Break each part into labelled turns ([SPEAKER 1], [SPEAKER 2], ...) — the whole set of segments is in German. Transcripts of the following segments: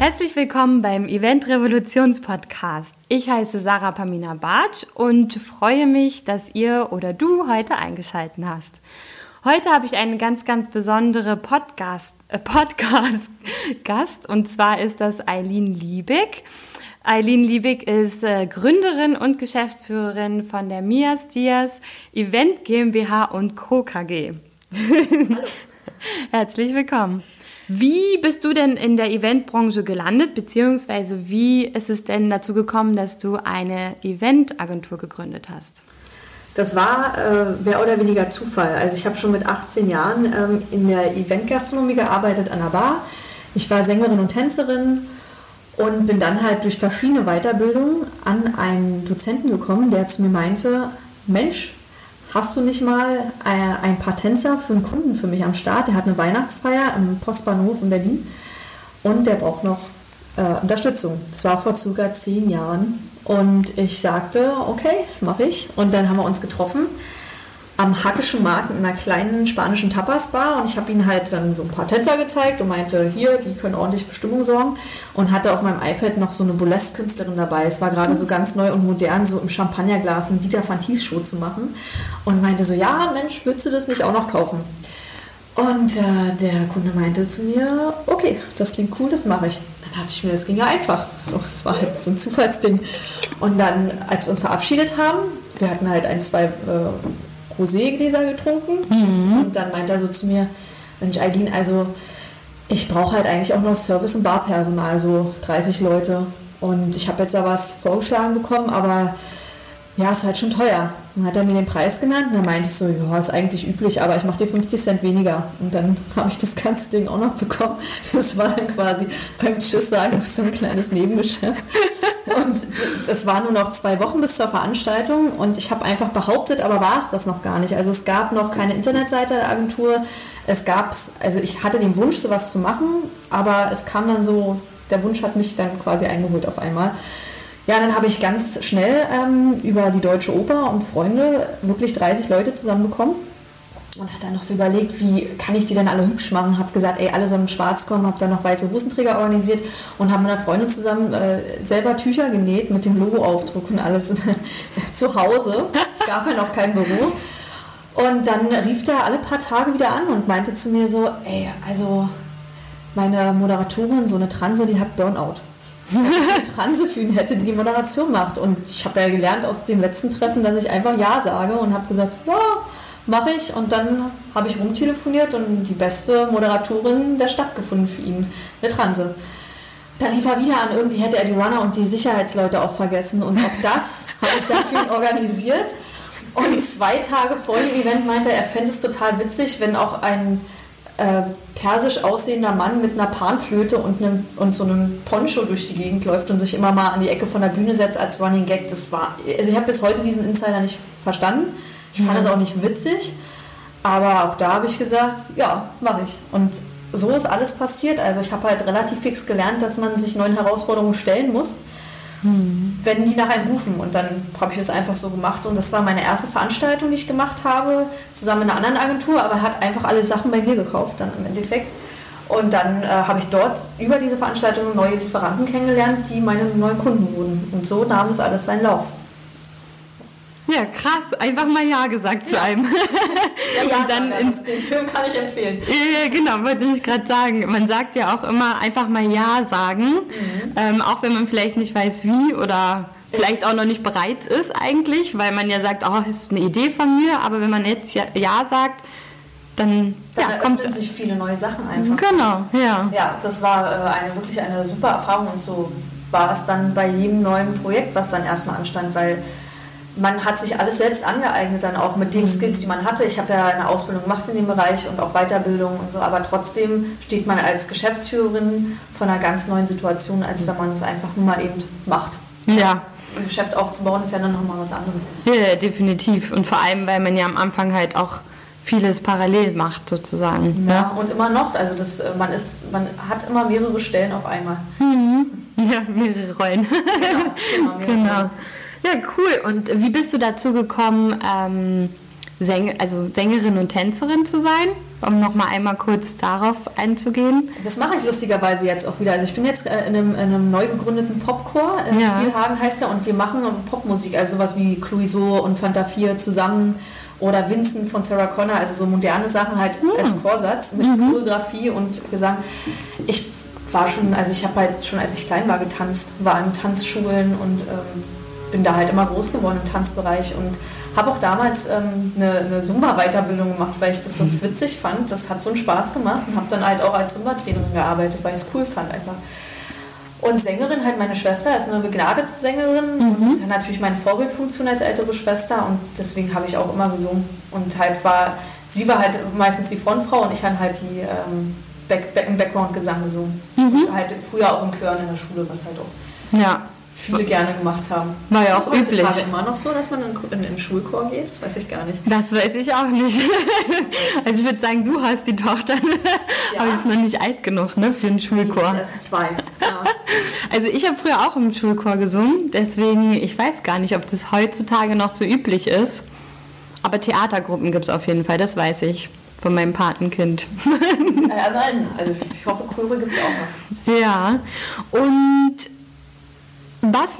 [SPEAKER 1] Herzlich willkommen beim Event Revolutions Podcast. Ich heiße Sarah Pamina Bartsch und freue mich, dass ihr oder du heute eingeschalten hast. Heute habe ich einen ganz, ganz besondere Podcast, äh, Podcast Gast und zwar ist das Eileen Liebig. Eileen Liebig ist äh, Gründerin und Geschäftsführerin von der Mias Dias Event GmbH und Co. KG. Herzlich willkommen. Wie bist du denn in der Eventbranche gelandet, beziehungsweise wie ist es denn dazu gekommen, dass du eine Eventagentur gegründet hast?
[SPEAKER 2] Das war äh, mehr oder weniger Zufall. Also ich habe schon mit 18 Jahren ähm, in der Eventgastronomie gearbeitet an der Bar. Ich war Sängerin und Tänzerin und bin dann halt durch verschiedene Weiterbildungen an einen Dozenten gekommen, der zu mir meinte, Mensch, hast du nicht mal äh, ein paar Tänzer für einen Kunden für mich am Start? Der hat eine Weihnachtsfeier im Postbahnhof in Berlin und der braucht noch äh, Unterstützung. Das war vor circa zehn Jahren. Und ich sagte, okay, das mache ich. Und dann haben wir uns getroffen am Hackischen Markt in einer kleinen spanischen Tapas-Bar und ich habe ihnen halt dann so ein paar Tänzer gezeigt und meinte, hier, die können ordentlich für Stimmung sorgen und hatte auf meinem iPad noch so eine Burlesque-Künstlerin dabei. Es war gerade so ganz neu und modern, so im Champagnerglas ein Dieter Van Thies Show zu machen und meinte so, ja, Mensch, würdest du das nicht auch noch kaufen? Und äh, der Kunde meinte zu mir, okay, das klingt cool, das mache ich. Dann dachte ich mir, das ging ja einfach. So, es war halt so ein Zufallsding. Und dann, als wir uns verabschiedet haben, wir hatten halt ein, zwei äh, Rosé-Gläser getrunken. Mhm. Und dann meinte er so zu mir, Mensch, Eileen, also ich brauche halt eigentlich auch noch Service- und Barpersonal, so 30 Leute. Und ich habe jetzt da was vorgeschlagen bekommen, aber ja, ist halt schon teuer. Dann hat er mir den Preis genannt und dann meinte ich so, ja, ist eigentlich üblich, aber ich mache dir 50 Cent weniger. Und dann habe ich das ganze Ding auch noch bekommen. Das war dann quasi beim Tschüss sagen so ein kleines Nebengeschäft. Und es waren nur noch zwei Wochen bis zur Veranstaltung und ich habe einfach behauptet, aber war es das noch gar nicht. Also es gab noch keine Internetseite der Agentur. Es gab, also ich hatte den Wunsch, sowas zu machen, aber es kam dann so, der Wunsch hat mich dann quasi eingeholt auf einmal. Ja, dann habe ich ganz schnell ähm, über die Deutsche Oper und Freunde wirklich 30 Leute zusammenbekommen und hat dann noch so überlegt, wie kann ich die dann alle hübsch machen. Habe gesagt, ey, alle sollen schwarz kommen, habe dann noch weiße Hosenträger organisiert und habe mit einer Freundin zusammen äh, selber Tücher genäht mit dem Logoaufdruck und alles zu Hause. Es gab ja noch kein Büro. Und dann rief der alle paar Tage wieder an und meinte zu mir so, ey, also meine Moderatorin, so eine Transe, die hat Burnout. Wenn ich eine Transe ihn hätte, die die Moderation macht. Und ich habe ja gelernt aus dem letzten Treffen, dass ich einfach Ja sage und habe gesagt, ja, mache ich. Und dann habe ich rumtelefoniert und die beste Moderatorin der Stadt gefunden für ihn, eine Transe. Dann rief er wieder an, irgendwie hätte er die Runner und die Sicherheitsleute auch vergessen. Und auch das habe ich dann für ihn organisiert. Und zwei Tage vor dem Event meinte er, er fände es total witzig, wenn auch ein äh, persisch aussehender Mann mit einer Panflöte und, einem, und so einem Poncho durch die Gegend läuft und sich immer mal an die Ecke von der Bühne setzt als Running Gag. Das war, also ich habe bis heute diesen Insider nicht verstanden. Ich fand es auch nicht witzig, aber auch da habe ich gesagt, ja, mache ich. Und so ist alles passiert. Also ich habe halt relativ fix gelernt, dass man sich neuen Herausforderungen stellen muss, hm. wenn die nach einem rufen. Und dann habe ich das einfach so gemacht. Und das war meine erste Veranstaltung, die ich gemacht habe, zusammen mit einer anderen Agentur, aber hat einfach alle Sachen bei mir gekauft dann im Endeffekt. Und dann äh, habe ich dort über diese Veranstaltung neue Lieferanten kennengelernt, die meine neuen Kunden wurden. Und so nahm es alles seinen Lauf.
[SPEAKER 1] Ja, krass. Einfach mal Ja gesagt zu einem.
[SPEAKER 2] Ja, ja, und dann ins, den Film kann ich empfehlen.
[SPEAKER 1] Ja, genau, wollte ich gerade sagen. Man sagt ja auch immer einfach mal Ja sagen, mhm. ähm, auch wenn man vielleicht nicht weiß wie oder vielleicht auch noch nicht bereit ist eigentlich, weil man ja sagt, oh, das ist eine Idee von mir, aber wenn man jetzt Ja, ja sagt, dann,
[SPEAKER 2] dann ja, kommt sich viele neue Sachen einfach.
[SPEAKER 1] Genau, ja.
[SPEAKER 2] Ja, das war äh, eine wirklich eine super Erfahrung und so war es dann bei jedem neuen Projekt, was dann erstmal anstand, weil man hat sich alles selbst angeeignet, dann auch mit den mhm. Skills, die man hatte. Ich habe ja eine Ausbildung gemacht in dem Bereich und auch Weiterbildung und so, aber trotzdem steht man als Geschäftsführerin vor einer ganz neuen Situation, als wenn man es einfach nur mal eben macht.
[SPEAKER 1] Ja.
[SPEAKER 2] Ein Geschäft aufzubauen ist ja dann nochmal was anderes.
[SPEAKER 1] Ja, definitiv. Und vor allem, weil man ja am Anfang halt auch vieles parallel macht sozusagen.
[SPEAKER 2] Ja, ja. und immer noch. Also das, äh, man, ist, man hat immer mehrere Stellen auf einmal.
[SPEAKER 1] Mhm. Ja, mehrere Rollen. Genau, genau, mehrere genau. Rollen. Ja, cool. Und wie bist du dazu gekommen, ähm, Säng also Sängerin und Tänzerin zu sein, um nochmal einmal kurz darauf einzugehen.
[SPEAKER 2] Das mache ich lustigerweise jetzt auch wieder. Also ich bin jetzt äh, in einem, in einem neu gegründeten Popchor, äh, ja. Spielhagen heißt er, und wir machen Popmusik, also sowas wie Cluiso und Fanta 4 zusammen oder Vincent von Sarah Connor, also so moderne Sachen halt mhm. als Chorsatz mit mhm. Choreografie und Gesang. Ich war schon, also ich habe halt schon als ich klein war getanzt, war in Tanzschulen und ähm, bin da halt immer groß geworden im Tanzbereich und habe auch damals ähm, eine, eine Zumba-Weiterbildung gemacht, weil ich das so mhm. witzig fand. Das hat so einen Spaß gemacht und habe dann halt auch als Zumba-Trainerin gearbeitet, weil ich es cool fand einfach. Und Sängerin, halt meine Schwester, ist eine begnadete Sängerin mhm. und hat natürlich meine Vorbildfunktion als ältere Schwester und deswegen habe ich auch immer gesungen. Und halt war, sie war halt meistens die Frontfrau und ich habe halt die ähm, Back, Back, Background-Gesang gesungen. Mhm. Und halt früher auch in Chören in der Schule, was halt auch. Ja viele gerne gemacht haben.
[SPEAKER 1] War ja auch
[SPEAKER 2] ist
[SPEAKER 1] üblich.
[SPEAKER 2] Ist immer noch so, dass man in, in, in Schulchor geht? Das weiß ich gar nicht.
[SPEAKER 1] Das weiß ich auch nicht. also ich würde sagen, du hast die Tochter, ja. aber ist noch nicht alt genug ne, für einen Schulchor.
[SPEAKER 2] Nee, erst zwei. Ja.
[SPEAKER 1] Also ich habe früher auch im Schulchor gesungen, deswegen, ich weiß gar nicht, ob das heutzutage noch so üblich ist. Aber Theatergruppen gibt es auf jeden Fall, das weiß ich von meinem Patenkind.
[SPEAKER 2] Ja, nein, also ich hoffe, Chöre gibt es auch noch.
[SPEAKER 1] Ja, und was,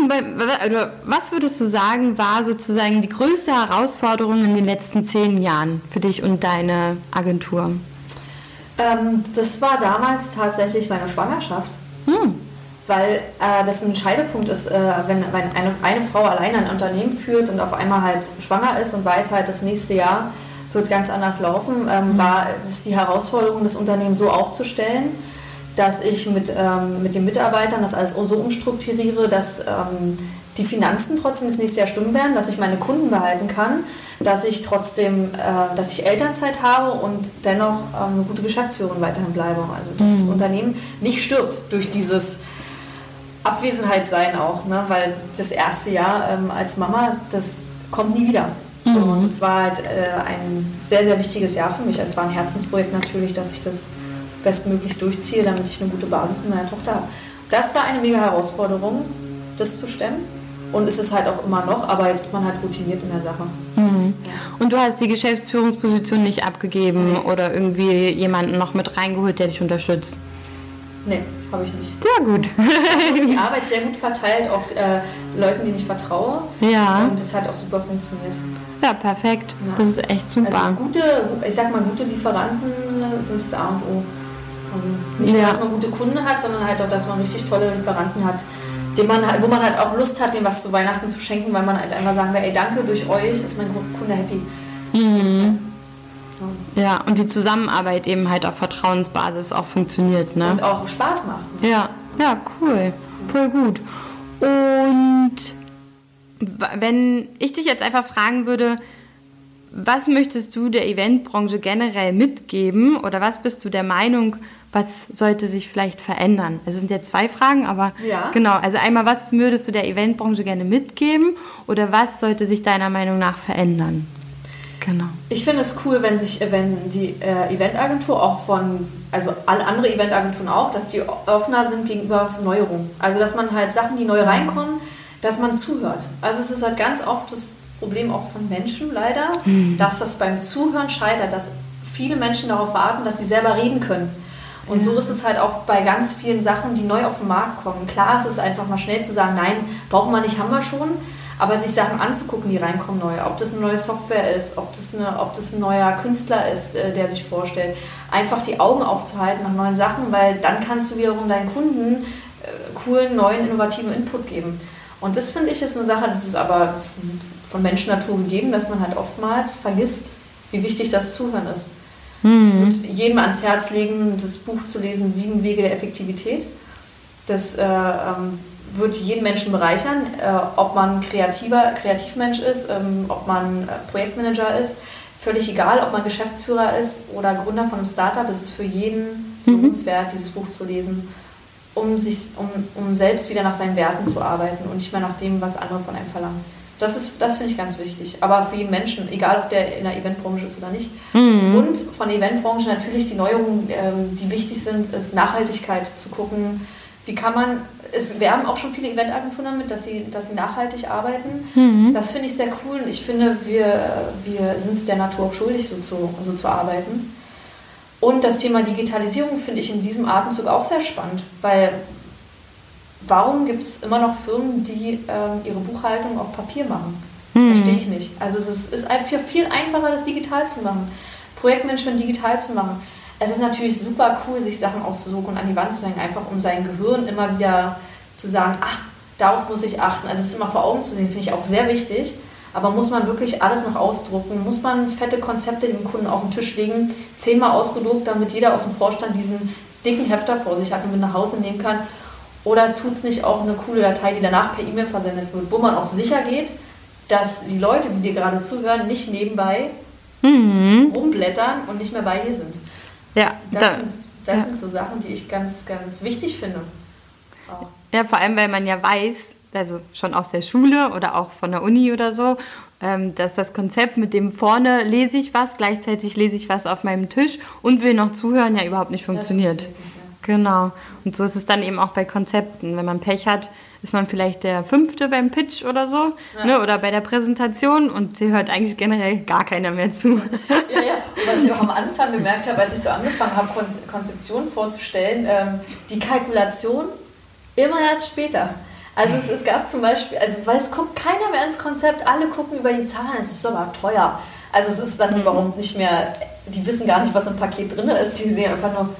[SPEAKER 1] was würdest du sagen, war sozusagen die größte Herausforderung in den letzten zehn Jahren für dich und deine Agentur?
[SPEAKER 2] Ähm, das war damals tatsächlich meine Schwangerschaft. Hm. Weil äh, das ein Scheidepunkt ist, äh, wenn, wenn eine, eine Frau allein ein Unternehmen führt und auf einmal halt schwanger ist und weiß halt, das nächste Jahr wird ganz anders laufen, ähm, hm. war es die Herausforderung, das Unternehmen so aufzustellen, dass ich mit, ähm, mit den Mitarbeitern das alles so umstrukturiere, dass ähm, die Finanzen trotzdem das nächste Jahr stimmen werden, dass ich meine Kunden behalten kann, dass ich trotzdem, äh, dass ich Elternzeit habe und dennoch ähm, eine gute Geschäftsführung weiterhin bleibe. Also das mhm. Unternehmen nicht stirbt durch dieses Abwesenheitsein auch, ne? weil das erste Jahr ähm, als Mama, das kommt nie wieder. Mhm. Und das war halt äh, ein sehr, sehr wichtiges Jahr für mich. Es war ein Herzensprojekt natürlich, dass ich das bestmöglich durchziehe, damit ich eine gute Basis mit meiner Tochter habe. Das war eine mega Herausforderung, das zu stemmen. Und ist es halt auch immer noch, aber jetzt ist man halt routiniert in der Sache.
[SPEAKER 1] Mhm. Ja. Und du hast die Geschäftsführungsposition nicht abgegeben nee. oder irgendwie jemanden noch mit reingeholt, der dich unterstützt?
[SPEAKER 2] Nee, habe ich nicht.
[SPEAKER 1] Ja, gut.
[SPEAKER 2] Ich habe die Arbeit sehr gut verteilt auf äh, Leuten, denen ich vertraue.
[SPEAKER 1] Ja.
[SPEAKER 2] Und das hat auch super funktioniert.
[SPEAKER 1] Ja, perfekt. Ja. Das ist echt super.
[SPEAKER 2] Also gute, ich sag mal, gute Lieferanten sind das A und O. Nicht nur, dass man gute Kunden hat, sondern halt auch, dass man richtig tolle Lieferanten hat, dem man halt, wo man halt auch Lust hat, dem was zu Weihnachten zu schenken, weil man halt einfach sagen will, ey, danke, durch euch ist mein Kunde happy. Mhm.
[SPEAKER 1] Ja, und die Zusammenarbeit eben halt auf Vertrauensbasis auch funktioniert, ne?
[SPEAKER 2] Und auch Spaß macht.
[SPEAKER 1] Ne? Ja, ja, cool. Voll gut. Und wenn ich dich jetzt einfach fragen würde, was möchtest du der Eventbranche generell mitgeben oder was bist du der Meinung, was sollte sich vielleicht verändern? Also es sind jetzt zwei Fragen, aber ja. genau. Also einmal, was würdest du der Eventbranche gerne mitgeben oder was sollte sich deiner Meinung nach verändern? Genau.
[SPEAKER 2] Ich finde es cool, wenn sich wenn die äh, Eventagentur auch von, also alle andere Eventagenturen auch, dass die offener sind gegenüber Neuerungen. Also dass man halt Sachen, die neu reinkommen, dass man zuhört. Also es ist halt ganz oft das Problem auch von Menschen leider, mhm. dass das beim Zuhören scheitert, dass viele Menschen darauf warten, dass sie selber reden können. Und so ist es halt auch bei ganz vielen Sachen, die neu auf den Markt kommen. Klar ist es einfach mal schnell zu sagen, nein, brauchen wir nicht, haben wir schon. Aber sich Sachen anzugucken, die reinkommen neu, ob das eine neue Software ist, ob das, eine, ob das ein neuer Künstler ist, äh, der sich vorstellt, einfach die Augen aufzuhalten nach neuen Sachen, weil dann kannst du wiederum deinen Kunden äh, coolen, neuen, innovativen Input geben. Und das finde ich ist eine Sache, das ist aber von Menschennatur gegeben, dass man halt oftmals vergisst, wie wichtig das Zuhören ist. Mhm. Ich würde jedem ans Herz legen, das Buch zu lesen, Sieben Wege der Effektivität. Das äh, ähm, wird jeden Menschen bereichern, äh, ob man kreativer Kreativmensch ist, ähm, ob man äh, Projektmanager ist, völlig egal, ob man Geschäftsführer ist oder Gründer von einem Startup, es ist für jeden mhm. lohnenswert, dieses Buch zu lesen, um, sich, um, um selbst wieder nach seinen Werten zu arbeiten und nicht mehr nach dem, was andere von einem verlangen. Das, ist, das finde ich ganz wichtig. Aber für jeden Menschen, egal ob der in der Eventbranche ist oder nicht. Mhm. Und von der Eventbranche natürlich die Neuerungen, ähm, die wichtig sind, ist Nachhaltigkeit zu gucken, wie kann man es werben auch schon viele Eventagenturen damit, dass sie, dass sie nachhaltig arbeiten. Mhm. Das finde ich sehr cool. Ich finde, wir, wir sind es der Natur auch schuldig, so zu, so zu arbeiten. Und das Thema Digitalisierung finde ich in diesem Atemzug auch sehr spannend, weil warum gibt es immer noch Firmen, die ähm, ihre Buchhaltung auf Papier machen? Mhm. Verstehe ich nicht. Also es ist, ist viel einfacher, das digital zu machen. Projektmanagement digital zu machen. Es ist natürlich super cool, sich Sachen auszusuchen und an die Wand zu hängen, einfach um sein Gehirn immer wieder zu sagen, ach, darauf muss ich achten. Also es immer vor Augen zu sehen, finde ich auch sehr wichtig. Aber muss man wirklich alles noch ausdrucken? Muss man fette Konzepte dem Kunden auf den Tisch legen, zehnmal ausgedruckt, damit jeder aus dem Vorstand diesen dicken Hefter vor sich hat und mit nach Hause nehmen kann? Oder tut es nicht auch eine coole Datei, die danach per E-Mail versendet wird, wo man auch sicher geht, dass die Leute, die dir gerade zuhören, nicht nebenbei mhm. rumblättern und nicht mehr bei dir sind? Ja, das, da, sind, das ja. sind so Sachen, die ich ganz, ganz wichtig finde.
[SPEAKER 1] Auch. Ja, vor allem, weil man ja weiß, also schon aus der Schule oder auch von der Uni oder so, ähm, dass das Konzept mit dem vorne lese ich was, gleichzeitig lese ich was auf meinem Tisch und will noch zuhören, ja überhaupt nicht funktioniert. funktioniert nicht, Genau. Und so ist es dann eben auch bei Konzepten. Wenn man Pech hat, ist man vielleicht der Fünfte beim Pitch oder so ja. ne, oder bei der Präsentation und sie hört eigentlich generell gar keiner mehr zu.
[SPEAKER 2] Ja, ja. Und was ich auch am Anfang gemerkt habe, als ich so angefangen habe, Konzeptionen vorzustellen, ähm, die Kalkulation immer erst später. Also es, es, gab zum Beispiel, also weil es guckt keiner mehr ins Konzept, alle gucken über die Zahlen, es ist aber teuer. Also es ist dann mhm. überhaupt nicht mehr, die wissen gar nicht, was im Paket drin ist, sie sehen einfach nur,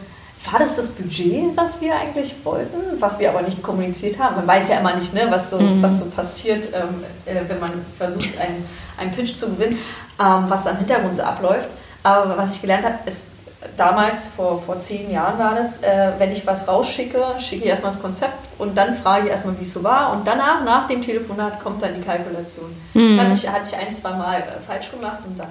[SPEAKER 2] war das das Budget, was wir eigentlich wollten, was wir aber nicht kommuniziert haben? Man weiß ja immer nicht, ne, was, so, mhm. was so passiert, ähm, äh, wenn man versucht, einen, einen Pitch zu gewinnen, ähm, was am Hintergrund so abläuft. Aber was ich gelernt habe, ist, damals, vor, vor zehn Jahren war das, äh, wenn ich was rausschicke, schicke ich erstmal das Konzept und dann frage ich erstmal, wie es so war und danach, nach dem Telefonat, kommt dann die Kalkulation. Mhm. Das hatte ich, hatte ich ein, zwei Mal äh, falsch gemacht und dann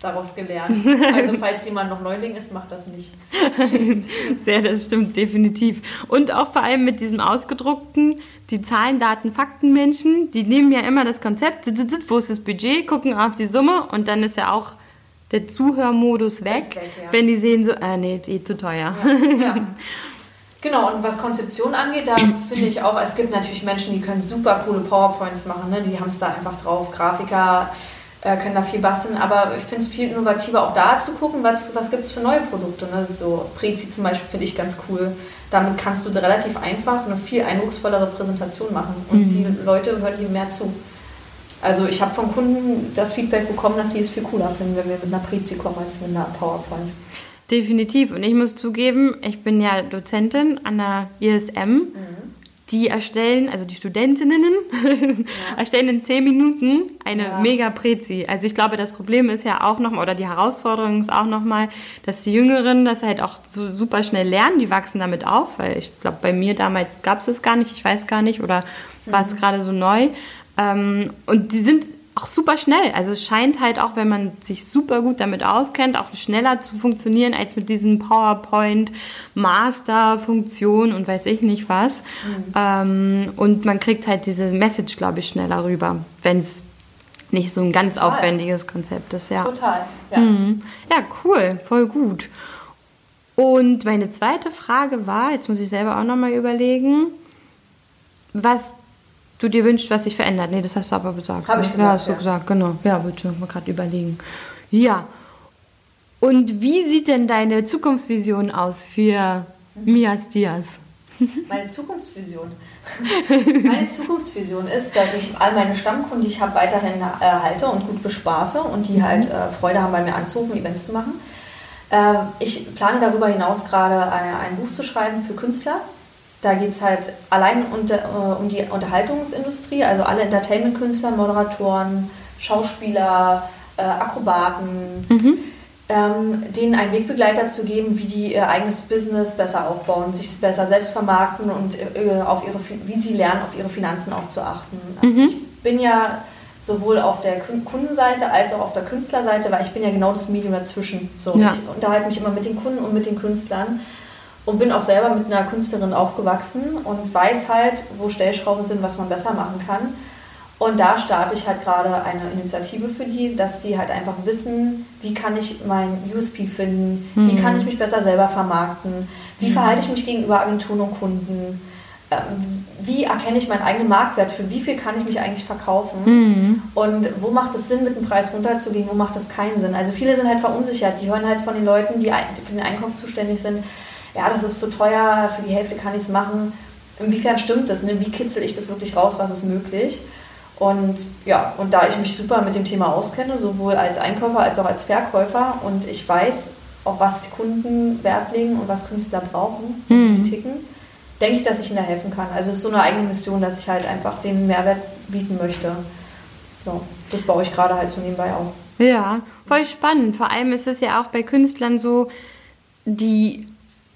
[SPEAKER 2] daraus gelernt. Also falls jemand noch Neuling ist, macht das nicht.
[SPEAKER 1] Sehr, das stimmt definitiv. Und auch vor allem mit diesem ausgedruckten, die Zahlen, Daten, Fakten Menschen, die nehmen ja immer das Konzept, wo ist das Budget, gucken auf die Summe und dann ist ja auch der Zuhörmodus weg, weg ja. wenn die sehen so, äh, nee, eh zu teuer. Ja, ja.
[SPEAKER 2] Genau, und was Konzeption angeht, da finde ich auch, es gibt natürlich Menschen, die können super coole PowerPoints machen, ne? die haben es da einfach drauf, Grafiker, äh, können da viel basteln, aber ich finde es viel innovativer, auch da zu gucken, was, was gibt es für neue Produkte. Ne? So Prezi zum Beispiel finde ich ganz cool. Damit kannst du relativ einfach eine viel eindrucksvollere Präsentation machen und mhm. die Leute hören dir mehr zu. Also ich habe von Kunden das Feedback bekommen, dass sie es viel cooler finden, wenn wir mit einer Prezi kommen als mit einer PowerPoint.
[SPEAKER 1] Definitiv. Und ich muss zugeben, ich bin ja Dozentin an der ISM. Mhm die erstellen, also die Studentinnen ja. erstellen in zehn Minuten eine ja. mega Prezi. Also ich glaube, das Problem ist ja auch nochmal, oder die Herausforderung ist auch nochmal, dass die Jüngeren das halt auch so super schnell lernen, die wachsen damit auf, weil ich glaube, bei mir damals gab es das gar nicht, ich weiß gar nicht, oder war es mhm. gerade so neu. Ähm, und die sind auch super schnell. Also es scheint halt auch, wenn man sich super gut damit auskennt, auch schneller zu funktionieren als mit diesen PowerPoint, Master-Funktionen und weiß ich nicht was. Mhm. Ähm, und man kriegt halt diese Message, glaube ich, schneller rüber, wenn es nicht so ein ganz Total. aufwendiges Konzept ist. Ja. Total, ja. Mhm. Ja, cool, voll gut. Und meine zweite Frage war, jetzt muss ich selber auch nochmal überlegen, was du dir wünschst, was sich verändert. Nee, das hast du aber gesagt. Habe ich gesagt. Ja, hast du ja. gesagt, genau. Ja, bitte, mal gerade überlegen. Ja. Und wie sieht denn deine Zukunftsvision aus für Mias Diaz?
[SPEAKER 2] Meine Zukunftsvision. Meine Zukunftsvision ist, dass ich all meine Stammkunden, die ich habe, weiterhin erhalte und gut bespaße und die mhm. halt äh, Freude haben, bei mir anzurufen, Events zu machen. Ähm, ich plane darüber hinaus gerade ein Buch zu schreiben für Künstler, da geht es halt allein unter, äh, um die Unterhaltungsindustrie, also alle Entertainment-Künstler, Moderatoren, Schauspieler, äh, Akrobaten, mhm. ähm, denen einen Wegbegleiter zu geben, wie die ihr eigenes Business besser aufbauen, sich besser selbst vermarkten und äh, auf ihre, wie sie lernen, auf ihre Finanzen auch zu achten. Mhm. Ich bin ja sowohl auf der Kundenseite als auch auf der Künstlerseite, weil ich bin ja genau das Medium dazwischen. So, ja. Ich unterhalte mich immer mit den Kunden und mit den Künstlern und bin auch selber mit einer Künstlerin aufgewachsen und weiß halt, wo Stellschrauben sind, was man besser machen kann. Und da starte ich halt gerade eine Initiative für die, dass die halt einfach wissen, wie kann ich mein USP finden, mhm. wie kann ich mich besser selber vermarkten, wie mhm. verhalte ich mich gegenüber Agenturen und Kunden, ähm, wie erkenne ich meinen eigenen Marktwert, für wie viel kann ich mich eigentlich verkaufen mhm. und wo macht es Sinn, mit dem Preis runterzugehen, wo macht es keinen Sinn. Also viele sind halt verunsichert, die hören halt von den Leuten, die für den Einkauf zuständig sind, ja, das ist zu teuer, für die Hälfte kann ich es machen. Inwiefern stimmt das? Ne? Wie kitzel ich das wirklich raus, was ist möglich? Und ja, und da ich mich super mit dem Thema auskenne, sowohl als Einkäufer als auch als Verkäufer und ich weiß, auf was Kunden Wert legen und was Künstler brauchen, wie mhm. sie ticken, denke ich, dass ich ihnen da helfen kann. Also es ist so eine eigene Mission, dass ich halt einfach den Mehrwert bieten möchte. Ja, das baue ich gerade halt so nebenbei auf.
[SPEAKER 1] Ja, voll spannend. Vor allem ist es ja auch bei Künstlern so, die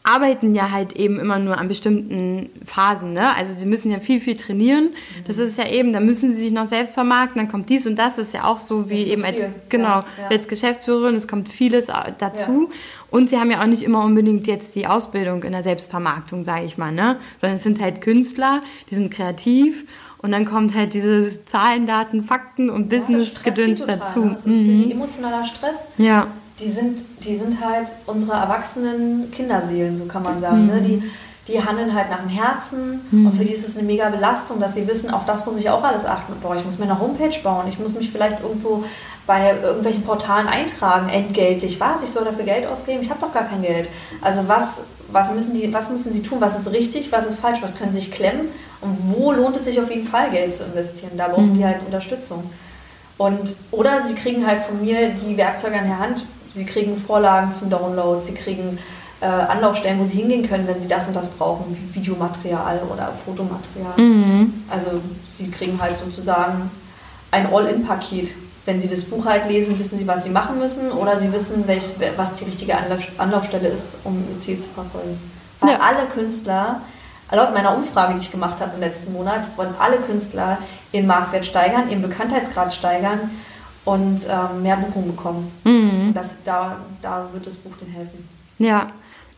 [SPEAKER 1] arbeiten ja halt eben immer nur an bestimmten Phasen. Ne? Also sie müssen ja viel, viel trainieren. Mhm. Das ist ja eben, da müssen sie sich noch selbst vermarkten, dann kommt dies und das. Das ist ja auch so wie so eben als, genau, ja, ja. als Geschäftsführerin, es kommt vieles dazu. Ja. Und sie haben ja auch nicht immer unbedingt jetzt die Ausbildung in der Selbstvermarktung, sage ich mal. Ne? Sondern es sind halt Künstler, die sind kreativ und dann kommt halt diese Zahlen, Daten, Fakten und Business-Gedöns dazu.
[SPEAKER 2] Ne? Das ist mhm. für die emotionaler Stress. Ja die sind, die sind halt unsere erwachsenen Kinderseelen, so kann man sagen. Ne? Mhm. Ne? Die, die handeln halt nach dem Herzen mhm. und für die ist es eine mega Belastung, dass sie wissen, auf das muss ich auch alles achten. Boah, ich muss mir eine Homepage bauen, ich muss mich vielleicht irgendwo bei irgendwelchen Portalen eintragen, entgeltlich. Was? Ich soll dafür Geld ausgeben? Ich habe doch gar kein Geld. Also was, was, müssen die, was müssen sie tun? Was ist richtig? Was ist falsch? Was können sie sich klemmen? Und wo lohnt es sich auf jeden Fall Geld zu investieren? Da brauchen mhm. die halt Unterstützung. Und, oder sie kriegen halt von mir die Werkzeuge an der Hand, Sie kriegen Vorlagen zum Download, sie kriegen äh, Anlaufstellen, wo sie hingehen können, wenn sie das und das brauchen, wie Videomaterial oder Fotomaterial. Mhm. Also sie kriegen halt sozusagen ein All-In-Paket. Wenn sie das Buch halt lesen, wissen sie, was sie machen müssen oder sie wissen, welch, was die richtige Anlauf, Anlaufstelle ist, um ihr Ziel zu verfolgen. Weil ja. alle Künstler, laut meiner Umfrage, die ich gemacht habe im letzten Monat, wollen alle Künstler ihren Marktwert steigern, ihren Bekanntheitsgrad steigern und ähm, mehr Buchungen bekommen. Mhm. Das, da, da wird das Buch denen helfen.
[SPEAKER 1] Ja,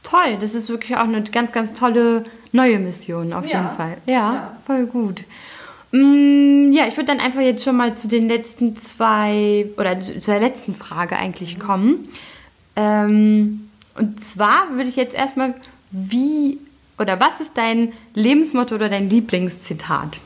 [SPEAKER 1] toll. Das ist wirklich auch eine ganz, ganz tolle neue Mission auf ja. jeden Fall. Ja, ja. voll gut. Mm, ja, ich würde dann einfach jetzt schon mal zu den letzten zwei oder zu der letzten Frage eigentlich kommen. Ähm, und zwar würde ich jetzt erstmal, wie oder was ist dein Lebensmotto oder dein Lieblingszitat?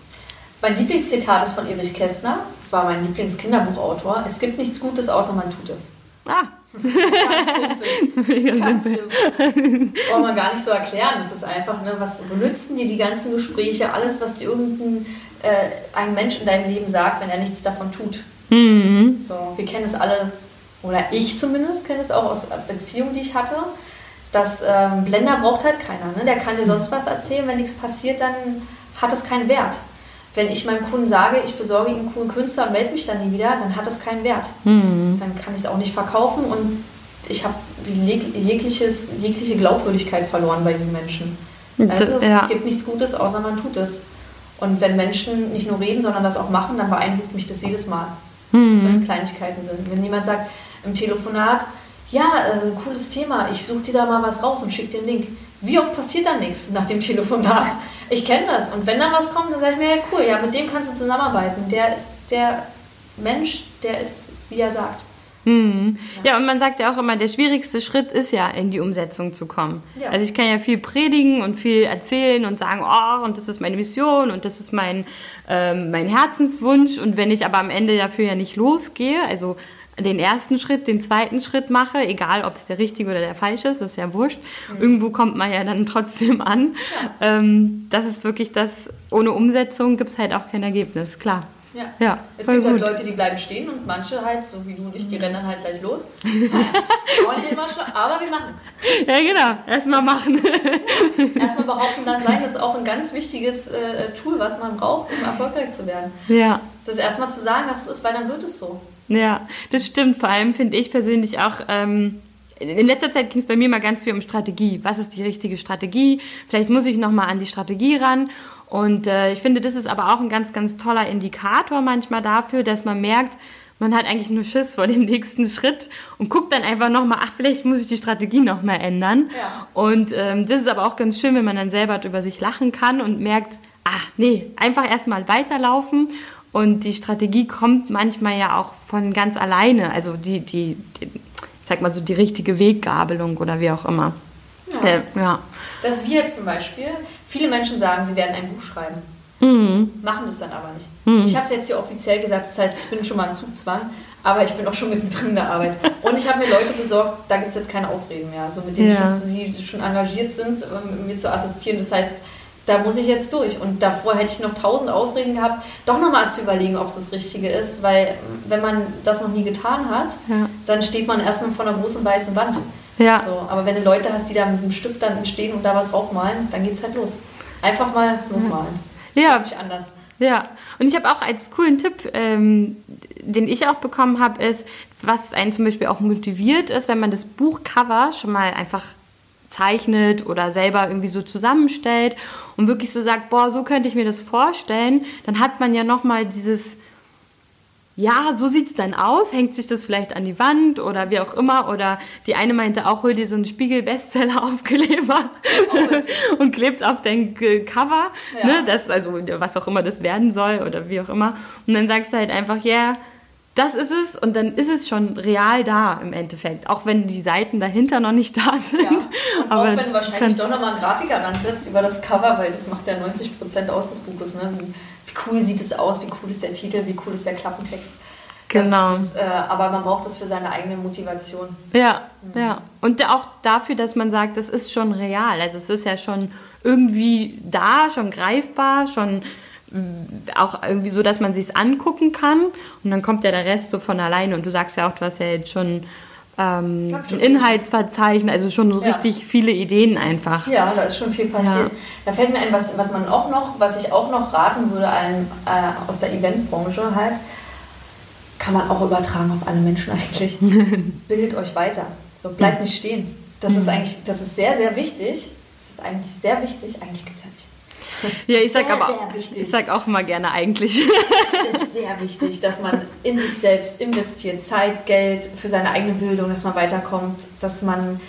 [SPEAKER 2] Mein Lieblingszitat ist von Erich Kästner. Das war mein Lieblingskinderbuchautor. Es gibt nichts Gutes, außer man tut es. Ah. Ganz simpel. Ganz simpel. Braucht man gar nicht so erklären. Das ist einfach, ne, was benützen dir die ganzen Gespräche, alles, was dir irgendein äh, ein Mensch in deinem Leben sagt, wenn er nichts davon tut. Mhm. So, wir kennen es alle, oder ich zumindest kenne es auch aus Beziehungen, die ich hatte. Das ähm, Blender braucht halt keiner. Ne? Der kann dir sonst was erzählen, wenn nichts passiert, dann hat es keinen Wert wenn ich meinem Kunden sage, ich besorge ihm einen coolen Künstler und melde mich dann nie wieder, dann hat das keinen Wert. Mhm. Dann kann ich es auch nicht verkaufen und ich habe jegliches, jegliche Glaubwürdigkeit verloren bei diesen Menschen. Also es ja. gibt nichts Gutes, außer man tut es. Und wenn Menschen nicht nur reden, sondern das auch machen, dann beeindruckt mich das jedes Mal, mhm. wenn es Kleinigkeiten sind. Wenn jemand sagt im Telefonat, ja, also cooles Thema, ich suche dir da mal was raus und schicke dir einen Link. Wie oft passiert da nichts nach dem Telefonat? Ich kenne das. Und wenn dann was kommt, dann sage ich mir, ja cool, ja, mit dem kannst du zusammenarbeiten. Der ist der Mensch, der ist, wie er sagt.
[SPEAKER 1] Mhm. Ja. ja, und man sagt ja auch immer, der schwierigste Schritt ist ja, in die Umsetzung zu kommen. Ja. Also ich kann ja viel predigen und viel erzählen und sagen, oh, und das ist meine Mission und das ist mein, ähm, mein Herzenswunsch. Und wenn ich aber am Ende dafür ja nicht losgehe, also den ersten Schritt, den zweiten Schritt mache, egal ob es der richtige oder der falsche ist, ist ja wurscht. Mhm. Irgendwo kommt man ja dann trotzdem an. Ja. Ähm, das ist wirklich das, ohne Umsetzung gibt es halt auch kein Ergebnis, klar.
[SPEAKER 2] Ja. ja es gibt halt gut. halt Leute, die bleiben stehen und manche halt, so wie du und ich, die rennen dann halt gleich los. Auch nicht immer schlau, aber wir machen.
[SPEAKER 1] Ja, genau. Erstmal machen.
[SPEAKER 2] Erstmal behaupten, dann sein, das ist auch ein ganz wichtiges äh, Tool, was man braucht, um erfolgreich zu werden. Ja. Das erstmal zu sagen, dass es ist, weil dann wird es so.
[SPEAKER 1] Ja, das stimmt. Vor allem finde ich persönlich auch. Ähm, in letzter Zeit ging es bei mir mal ganz viel um Strategie. Was ist die richtige Strategie? Vielleicht muss ich noch mal an die Strategie ran. Und äh, ich finde, das ist aber auch ein ganz, ganz toller Indikator manchmal dafür, dass man merkt, man hat eigentlich nur Schiss vor dem nächsten Schritt und guckt dann einfach nochmal, ach, vielleicht muss ich die Strategie nochmal ändern. Ja. Und ähm, das ist aber auch ganz schön, wenn man dann selber über sich lachen kann und merkt, ah, nee, einfach erstmal weiterlaufen und die Strategie kommt manchmal ja auch von ganz alleine. Also die, die, die ich sag mal so, die richtige Weggabelung oder wie auch immer.
[SPEAKER 2] Ja. Äh, ja. Dass wir zum Beispiel, Viele Menschen sagen, sie werden ein Buch schreiben. Mhm. Machen das dann aber nicht. Mhm. Ich habe es jetzt hier offiziell gesagt, das heißt, ich bin schon mal in Zugzwang, aber ich bin auch schon mittendrin in der Arbeit. Und ich habe mir Leute besorgt, da gibt es jetzt keine Ausreden mehr. Also mit denen, ja. schon, die schon engagiert sind, mir zu assistieren. Das heißt, da muss ich jetzt durch. Und davor hätte ich noch tausend Ausreden gehabt, doch nochmal zu überlegen, ob es das Richtige ist. Weil wenn man das noch nie getan hat, ja. dann steht man erstmal vor einer großen weißen Wand. Ja. So, aber wenn du Leute hast, die da mit dem Stift dann stehen und da was draufmalen, dann geht es halt los. Einfach mal losmalen.
[SPEAKER 1] Ja. Nicht anders. Ja, und ich habe auch als coolen Tipp, ähm, den ich auch bekommen habe, ist, was einen zum Beispiel auch motiviert ist, wenn man das Buchcover schon mal einfach zeichnet oder selber irgendwie so zusammenstellt und wirklich so sagt, boah, so könnte ich mir das vorstellen, dann hat man ja nochmal dieses, ja, so sieht es dann aus, hängt sich das vielleicht an die Wand oder wie auch immer. Oder die eine meinte auch, hol dir so einen Spiegel-Bestseller-Aufkleber oh, und klebst auf dein Cover, ja. ne, das, also was auch immer das werden soll oder wie auch immer. Und dann sagst du halt einfach, ja, yeah, das ist es und dann ist es schon real da im Endeffekt, auch wenn die Seiten dahinter noch nicht da sind. Ja.
[SPEAKER 2] Und Aber auch wenn wahrscheinlich doch nochmal ein Grafiker ransetzt über das Cover, weil das macht ja 90% aus des Buches. Ne? Wie, wie cool sieht es aus, wie cool ist der Titel, wie cool ist der Klappentext. Genau. Ist, äh, aber man braucht das für seine eigene Motivation.
[SPEAKER 1] Ja, mhm. ja. Und auch dafür, dass man sagt, das ist schon real. Also es ist ja schon irgendwie da, schon greifbar, schon auch irgendwie so, dass man sich angucken kann und dann kommt ja der Rest so von alleine und du sagst ja auch, du hast ja jetzt schon ähm, ein Inhaltsverzeichnis, also schon so ja. richtig viele Ideen einfach.
[SPEAKER 2] Ja, da ist schon viel passiert. Ja. Da fällt mir ein, was, was man auch noch, was ich auch noch raten würde, einem äh, aus der Eventbranche halt, kann man auch übertragen auf alle Menschen eigentlich. Bildet euch weiter. So, bleibt nicht stehen. Das ist mhm. eigentlich, das ist sehr, sehr wichtig. Das ist eigentlich sehr wichtig. Eigentlich gibt es ja.
[SPEAKER 1] Ja, ich sag sehr, aber ich sag auch immer gerne eigentlich.
[SPEAKER 2] Es ist sehr wichtig, dass man in sich selbst investiert, Zeit, Geld für seine eigene Bildung, dass man weiterkommt, dass man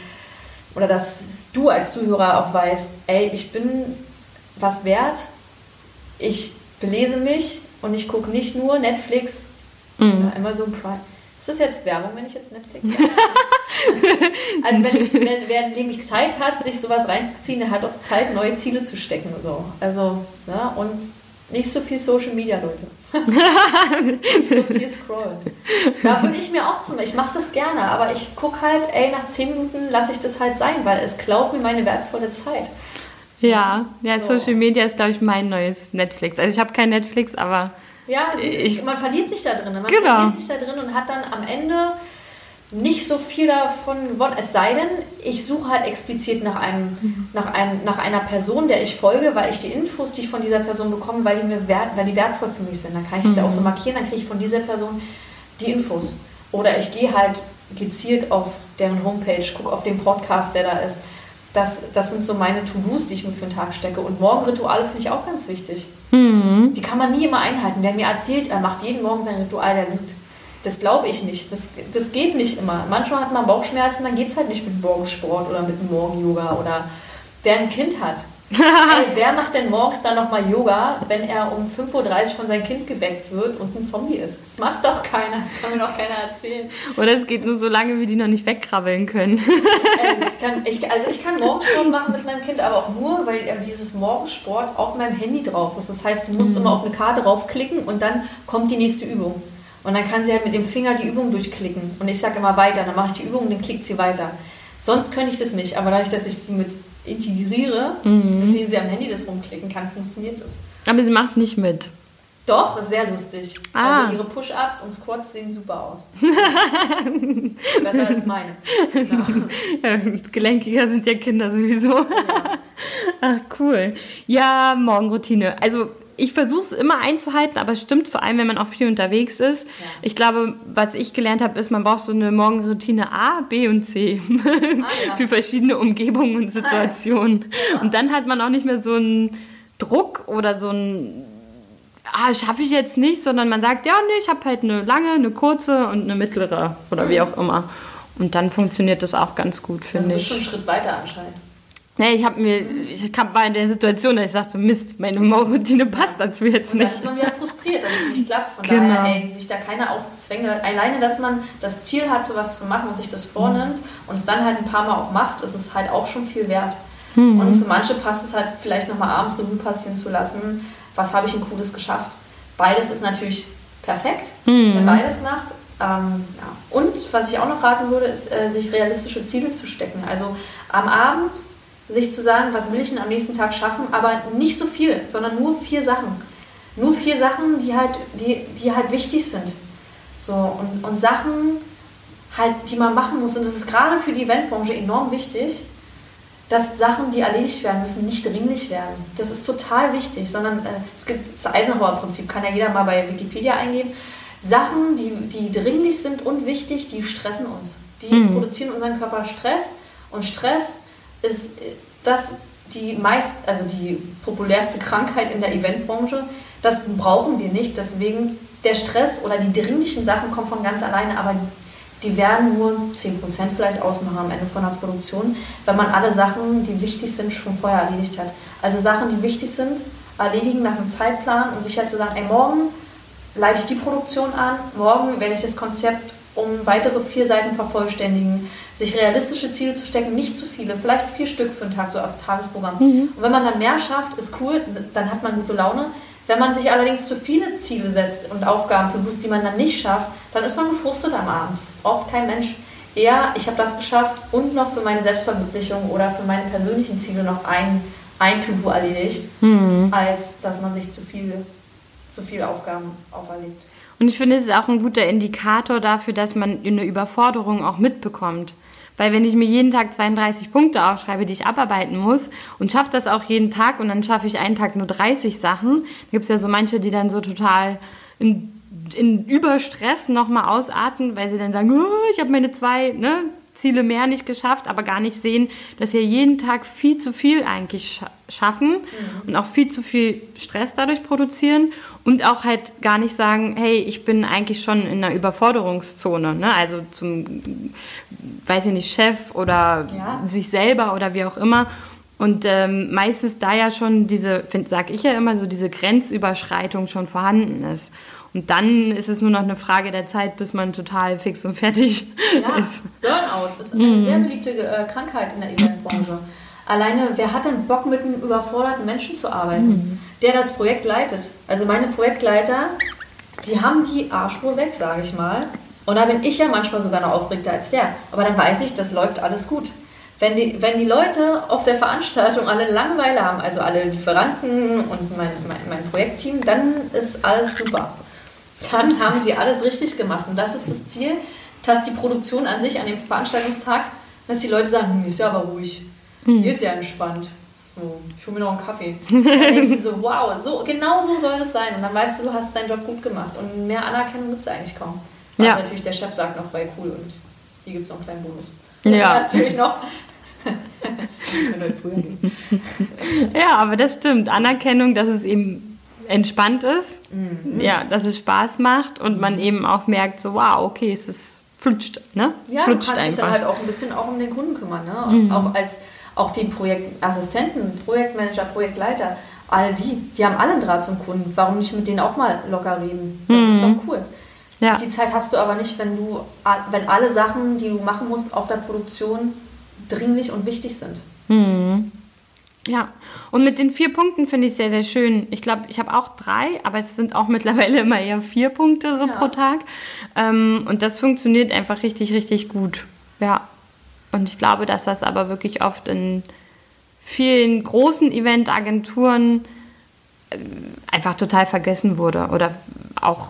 [SPEAKER 2] oder dass du als Zuhörer auch weißt, ey, ich bin was wert, ich belese mich und ich gucke nicht nur Netflix, mhm. Amazon Prime. Ist das jetzt Werbung, wenn ich jetzt Netflix sage? Also wenn, ich, wenn, wer nämlich Zeit hat, sich sowas reinzuziehen, der hat auch Zeit, neue Ziele zu stecken. So. Also, ne? und nicht so viel Social Media, Leute. nicht so viel scrollen. Da würde ich mir auch zum ich mache das gerne, aber ich gucke halt, ey, nach zehn Minuten lasse ich das halt sein, weil es klaut mir meine wertvolle Zeit.
[SPEAKER 1] Ja, ja, so. Social Media ist, glaube ich, mein neues Netflix. Also ich habe kein Netflix, aber
[SPEAKER 2] ja, ich, man verliert sich da drin. Man genau. verliert sich da drin und hat dann am Ende nicht so viel davon gewonnen. Es sei denn, ich suche halt explizit nach, einem, mhm. nach, einem, nach einer Person, der ich folge, weil ich die Infos, die ich von dieser Person bekomme, weil die, mir wert, weil die wertvoll für mich sind. Dann kann ich das mhm. ja auch so mhm. markieren, dann kriege ich von dieser Person die Infos. Oder ich gehe halt gezielt auf deren Homepage, gucke auf den Podcast, der da ist das, das sind so meine To-Dos, die ich mir für den Tag stecke. Und Morgenrituale finde ich auch ganz wichtig. Mhm. Die kann man nie immer einhalten. Wer mir erzählt, er macht jeden Morgen sein Ritual, der lügt. Das glaube ich nicht. Das, das geht nicht immer. Manchmal hat man Bauchschmerzen, dann geht es halt nicht mit Morgensport oder mit Morgen-Yoga. Oder wer ein Kind hat, Ey, wer macht denn morgens dann nochmal Yoga, wenn er um 5.30 Uhr von seinem Kind geweckt wird und ein Zombie ist? Das macht doch keiner, das kann mir doch keiner erzählen.
[SPEAKER 1] Oder es geht nur so lange, wie die noch nicht wegkrabbeln können.
[SPEAKER 2] Also ich kann, ich, also ich kann Morgensport machen mit meinem Kind, aber auch nur, weil dieses Morgensport auf meinem Handy drauf ist. Das heißt, du musst mhm. immer auf eine Karte draufklicken und dann kommt die nächste Übung. Und dann kann sie halt mit dem Finger die Übung durchklicken. Und ich sage immer weiter, dann mache ich die Übung und dann klickt sie weiter. Sonst könnte ich das nicht, aber dadurch, dass ich sie mit integriere, mhm. indem sie am Handy das rumklicken kann, funktioniert das.
[SPEAKER 1] Aber sie macht nicht mit.
[SPEAKER 2] Doch, sehr lustig. Ah. Also ihre Push-Ups und Squats sehen super aus. Besser als meine. Genau.
[SPEAKER 1] Ja, gelenkiger sind ja Kinder sowieso. Ja. Ach, cool. Ja, Morgenroutine. Also ich versuche es immer einzuhalten, aber es stimmt vor allem, wenn man auch viel unterwegs ist. Ja. Ich glaube, was ich gelernt habe, ist, man braucht so eine Morgenroutine A, B und C ah, ja. für verschiedene Umgebungen und Situationen. Ja. Und dann hat man auch nicht mehr so einen Druck oder so ein ah, schaffe ich jetzt nicht, sondern man sagt, ja, nee, ich habe halt eine lange, eine kurze und eine mittlere oder mhm. wie auch immer. Und dann funktioniert das auch ganz gut, finde ich.
[SPEAKER 2] Du bist schon einen Schritt weiter anscheinend.
[SPEAKER 1] Nee, ich habe mir, ich war in der Situation, dass ich dachte, Mist, meine Morgenroutine passt dazu jetzt nicht. Und dann
[SPEAKER 2] ist man wieder frustriert, dass es nicht klappt. Von genau. daher, ey, sich da keiner aufzwänge. Alleine, dass man das Ziel hat, sowas zu machen und sich das vornimmt und es dann halt ein paar Mal auch macht, ist es halt auch schon viel wert. Mhm. Und für manche passt es halt vielleicht nochmal abends Revue passieren zu lassen, was habe ich ein Cooles geschafft. Beides ist natürlich perfekt, mhm. wenn beides macht. Ähm, ja. Und was ich auch noch raten würde, ist, äh, sich realistische Ziele zu stecken. Also am Abend sich zu sagen, was will ich denn am nächsten Tag schaffen, aber nicht so viel, sondern nur vier Sachen. Nur vier Sachen, die halt, die, die halt wichtig sind. So, und, und Sachen, halt, die man machen muss. Und das ist gerade für die Eventbranche enorm wichtig, dass Sachen, die erledigt werden müssen, nicht dringlich werden. Das ist total wichtig, sondern äh, es gibt das Eisenhower-Prinzip, kann ja jeder mal bei Wikipedia eingeben. Sachen, die, die dringlich sind und wichtig, die stressen uns. Die mhm. produzieren unseren Körper Stress und Stress ist das die meist, also die populärste Krankheit in der Eventbranche. Das brauchen wir nicht. Deswegen der Stress oder die dringlichen Sachen kommen von ganz alleine, aber die werden nur 10% vielleicht ausmachen am Ende von der Produktion, wenn man alle Sachen, die wichtig sind, schon vorher erledigt hat. Also Sachen, die wichtig sind, erledigen nach einem Zeitplan und sich halt zu so sagen, ey, morgen leite ich die Produktion an, morgen werde ich das Konzept um weitere vier Seiten vervollständigen, sich realistische Ziele zu stecken, nicht zu viele, vielleicht vier Stück für einen Tag, so auf Tagesprogramm. Mhm. Und wenn man dann mehr schafft, ist cool, dann hat man gute Laune. Wenn man sich allerdings zu viele Ziele setzt und Aufgaben to die man dann nicht schafft, dann ist man gefrustet am Abend. Das braucht kein Mensch. Eher, ich habe das geschafft und noch für meine Selbstverwirklichung oder für meine persönlichen Ziele noch ein, ein To-Do erledigt, mhm. als dass man sich zu viele, zu viele Aufgaben auferlegt.
[SPEAKER 1] Und ich finde, es ist auch ein guter Indikator dafür, dass man eine Überforderung auch mitbekommt. Weil wenn ich mir jeden Tag 32 Punkte aufschreibe, die ich abarbeiten muss und schaffe das auch jeden Tag und dann schaffe ich einen Tag nur 30 Sachen, gibt es ja so manche, die dann so total in, in Überstress nochmal ausarten, weil sie dann sagen, oh, ich habe meine zwei ne, Ziele mehr nicht geschafft, aber gar nicht sehen, dass sie jeden Tag viel zu viel eigentlich scha schaffen mhm. und auch viel zu viel Stress dadurch produzieren und auch halt gar nicht sagen, hey, ich bin eigentlich schon in einer Überforderungszone, ne? also zum, weiß ich nicht, Chef oder ja. sich selber oder wie auch immer. Und ähm, meistens da ja schon diese, sag ich ja immer, so diese Grenzüberschreitung schon vorhanden ist. Und dann ist es nur noch eine Frage der Zeit, bis man total fix und fertig ja, ist.
[SPEAKER 2] Burnout ist eine mhm. sehr beliebte äh, Krankheit in der Eventbranche. Alleine, wer hat denn Bock, mit einem überforderten Menschen zu arbeiten, mhm. der das Projekt leitet? Also meine Projektleiter, die haben die Arschruhe weg, sage ich mal. Und da bin ich ja manchmal sogar noch aufregter als der. Aber dann weiß ich, das läuft alles gut. Wenn die, wenn die Leute auf der Veranstaltung alle Langeweile haben, also alle Lieferanten und mein, mein, mein Projektteam, dann ist alles super dann haben sie alles richtig gemacht. Und das ist das Ziel, dass die Produktion an sich an dem Veranstaltungstag, dass die Leute sagen, hm, ist ja aber ruhig, hm. hier ist ja entspannt. So, ich hole mir noch einen Kaffee. dann denkst du so, wow, so, genau so soll es sein. Und dann weißt du, du hast deinen Job gut gemacht. Und mehr Anerkennung gibt es eigentlich kaum. Was ja. natürlich der Chef sagt noch bei cool und hier gibt es noch einen kleinen Bonus.
[SPEAKER 1] Ja.
[SPEAKER 2] natürlich noch.
[SPEAKER 1] ja, aber das stimmt. Anerkennung, dass es eben entspannt ist, mhm. ja, dass es Spaß macht und man eben auch merkt, so wow, okay, es ist flutscht, ne?
[SPEAKER 2] Ja,
[SPEAKER 1] flutscht
[SPEAKER 2] du kannst einfach. dich dann halt auch ein bisschen auch um den Kunden kümmern, ne? Mhm. Auch als auch die Projektassistenten, Projektmanager, Projektleiter, all die, die haben alle einen Draht zum Kunden. Warum nicht mit denen auch mal locker reden? Das mhm. ist doch cool. Ja. Die Zeit hast du aber nicht, wenn du, wenn alle Sachen, die du machen musst auf der Produktion, dringlich und wichtig sind.
[SPEAKER 1] Mhm. Ja, und mit den vier Punkten finde ich sehr, sehr schön. Ich glaube, ich habe auch drei, aber es sind auch mittlerweile immer eher vier Punkte so ja. pro Tag. Ähm, und das funktioniert einfach richtig, richtig gut. Ja. Und ich glaube, dass das aber wirklich oft in vielen großen Eventagenturen äh, einfach total vergessen wurde. Oder auch,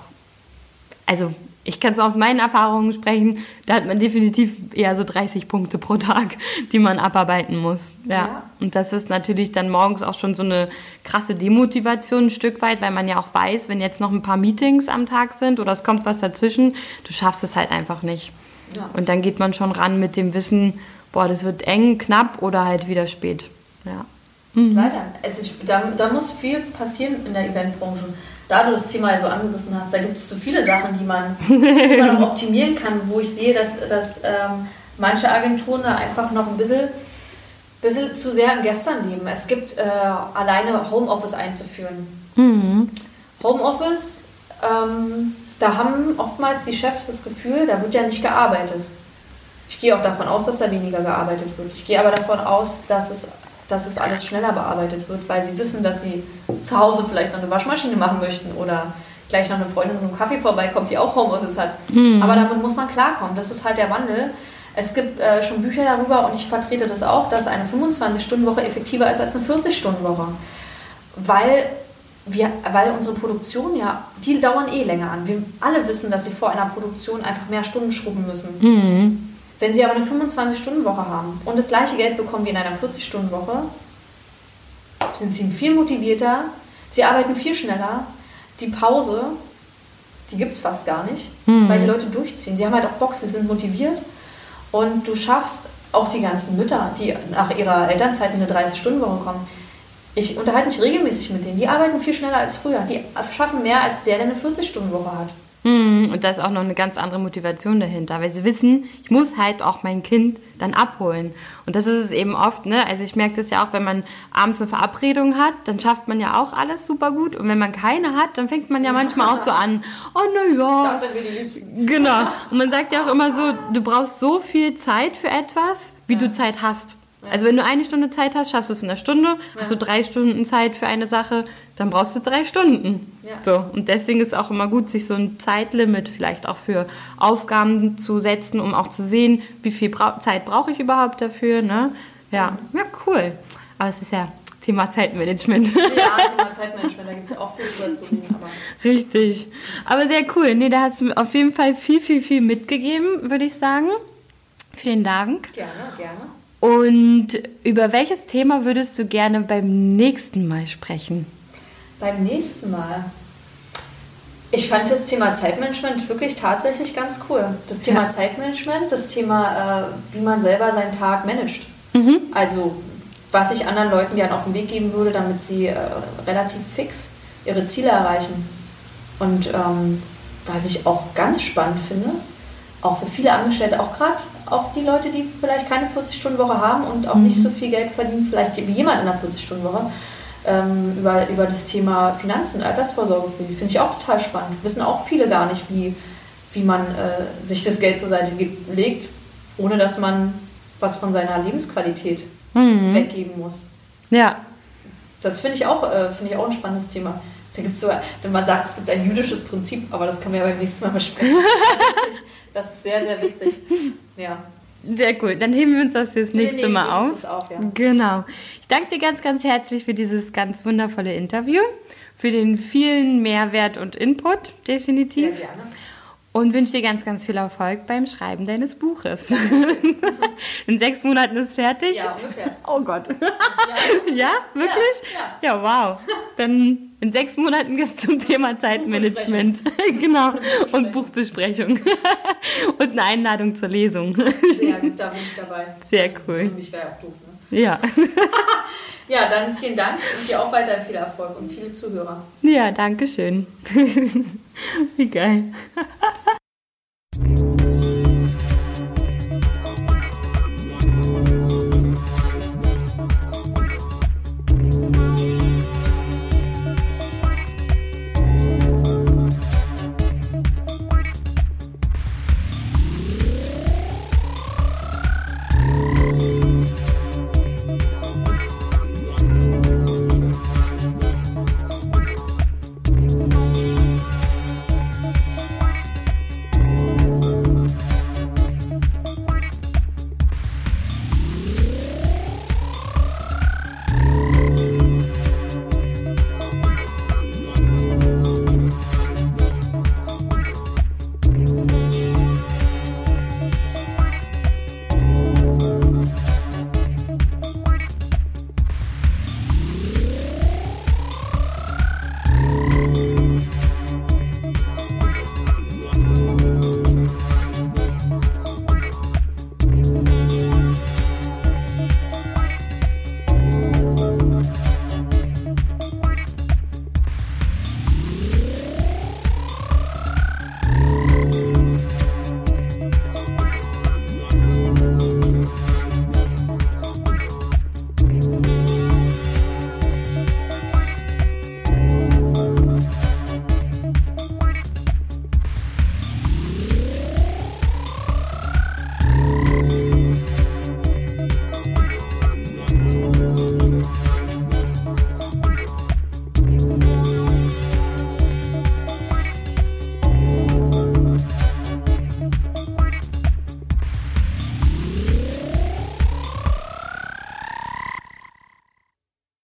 [SPEAKER 1] also ich kann es aus meinen Erfahrungen sprechen, da hat man definitiv eher so 30 Punkte pro Tag, die man abarbeiten muss. Ja. ja. Und das ist natürlich dann morgens auch schon so eine krasse Demotivation ein Stück weit, weil man ja auch weiß, wenn jetzt noch ein paar Meetings am Tag sind oder es kommt was dazwischen, du schaffst es halt einfach nicht. Ja. Und dann geht man schon ran mit dem Wissen, boah, das wird eng, knapp oder halt wieder spät. Ja.
[SPEAKER 2] Mhm. Leider. Also ich, da, da muss viel passieren in der Eventbranche da du das Thema so angerissen hast, da gibt es so viele Sachen, die man, die man noch optimieren kann, wo ich sehe, dass, dass ähm, manche Agenturen da einfach noch ein bisschen, bisschen zu sehr im Gestern leben. Es gibt äh, alleine Homeoffice einzuführen. Mhm. Homeoffice, ähm, da haben oftmals die Chefs das Gefühl, da wird ja nicht gearbeitet. Ich gehe auch davon aus, dass da weniger gearbeitet wird. Ich gehe aber davon aus, dass es dass es alles schneller bearbeitet wird, weil sie wissen, dass sie zu Hause vielleicht noch eine Waschmaschine machen möchten oder gleich noch eine Freundin mit einem Kaffee vorbeikommt, die auch Homeoffice hat. Mhm. Aber damit muss man klarkommen. Das ist halt der Wandel. Es gibt äh, schon Bücher darüber und ich vertrete das auch, dass eine 25-Stunden-Woche effektiver ist als eine 40-Stunden-Woche. Weil, wir, weil unsere Produktion ja, die dauern eh länger an. Wir alle wissen, dass sie vor einer Produktion einfach mehr Stunden schrubben müssen. Mhm. Wenn sie aber eine 25-Stunden-Woche haben und das gleiche Geld bekommen wie in einer 40-Stunden-Woche, sind sie viel motivierter, sie arbeiten viel schneller. Die Pause, die gibt es fast gar nicht, mhm. weil die Leute durchziehen. Sie haben halt auch Bock, sie sind motiviert und du schaffst auch die ganzen Mütter, die nach ihrer Elternzeit in eine 30-Stunden-Woche kommen. Ich unterhalte mich regelmäßig mit denen. Die arbeiten viel schneller als früher. Die schaffen mehr als der, der eine 40-Stunden-Woche hat.
[SPEAKER 1] Hm, und da ist auch noch eine ganz andere Motivation dahinter, weil sie wissen, ich muss halt auch mein Kind dann abholen. Und das ist es eben oft, ne? Also ich merke das ja auch, wenn man abends eine Verabredung hat, dann schafft man ja auch alles super gut. Und wenn man keine hat, dann fängt man ja manchmal auch so an, oh na ja.
[SPEAKER 2] Das sind wir die Liebsten.
[SPEAKER 1] Genau. Und man sagt ja auch immer so, du brauchst so viel Zeit für etwas, wie ja. du Zeit hast. Also wenn du eine Stunde Zeit hast, schaffst du es in einer Stunde. Ja. Hast du drei Stunden Zeit für eine Sache, dann brauchst du drei Stunden. Ja. So. Und deswegen ist es auch immer gut, sich so ein Zeitlimit vielleicht auch für Aufgaben zu setzen, um auch zu sehen, wie viel Bra Zeit brauche ich überhaupt dafür. Ne? Ja. ja, cool. Aber es ist ja Thema Zeitmanagement.
[SPEAKER 2] Ja, Thema Zeitmanagement, da gibt es ja auch viel drüber zu reden.
[SPEAKER 1] Richtig. Aber sehr cool. Nee, da hast du auf jeden Fall viel, viel, viel mitgegeben, würde ich sagen. Vielen Dank.
[SPEAKER 2] Gerne, gerne.
[SPEAKER 1] Und über welches Thema würdest du gerne beim nächsten Mal sprechen?
[SPEAKER 2] Beim nächsten Mal. Ich fand das Thema Zeitmanagement wirklich tatsächlich ganz cool. Das Thema ja. Zeitmanagement, das Thema, äh, wie man selber seinen Tag managt. Mhm. Also, was ich anderen Leuten gerne auf den Weg geben würde, damit sie äh, relativ fix ihre Ziele erreichen. Und ähm, was ich auch ganz spannend finde, auch für viele Angestellte, auch gerade auch die Leute, die vielleicht keine 40-Stunden-Woche haben und auch mhm. nicht so viel Geld verdienen, vielleicht wie jemand in einer 40-Stunden-Woche, ähm, über, über das Thema Finanzen und Altersvorsorge für die. Finde ich auch total spannend. Wissen auch viele gar nicht, wie, wie man äh, sich das Geld zur Seite legt, ohne dass man was von seiner Lebensqualität mhm. weggeben muss.
[SPEAKER 1] Ja.
[SPEAKER 2] Das finde ich, auch, äh, find ich auch ein spannendes Thema. Da gibt es sogar, wenn man sagt, es gibt ein jüdisches Prinzip, aber das können wir ja beim nächsten Mal besprechen. Das ist sehr, sehr witzig. Ja.
[SPEAKER 1] Sehr cool. Dann heben wir uns das fürs nächste nee, Mal auf. auf ja. Genau. Ich danke dir ganz, ganz herzlich für dieses ganz wundervolle Interview, für den vielen Mehrwert und Input, definitiv. Sehr gerne und wünsche dir ganz, ganz viel Erfolg beim Schreiben deines Buches. In sechs Monaten ist es fertig?
[SPEAKER 2] Ja, ungefähr.
[SPEAKER 1] Oh Gott. Ja, ja wirklich? Ja, ja. wow. Dann in sechs Monaten gibt es zum Thema Zeitmanagement. genau. Und Buchbesprechung. Und eine Einladung zur Lesung.
[SPEAKER 2] Sehr gut, da bin ich dabei.
[SPEAKER 1] Sehr cool.
[SPEAKER 2] Mich wäre auch doof, ne?
[SPEAKER 1] Ja.
[SPEAKER 2] ja, dann vielen Dank und dir auch weiterhin viel Erfolg und viele Zuhörer.
[SPEAKER 1] Ja, danke schön. Wie geil. Peace.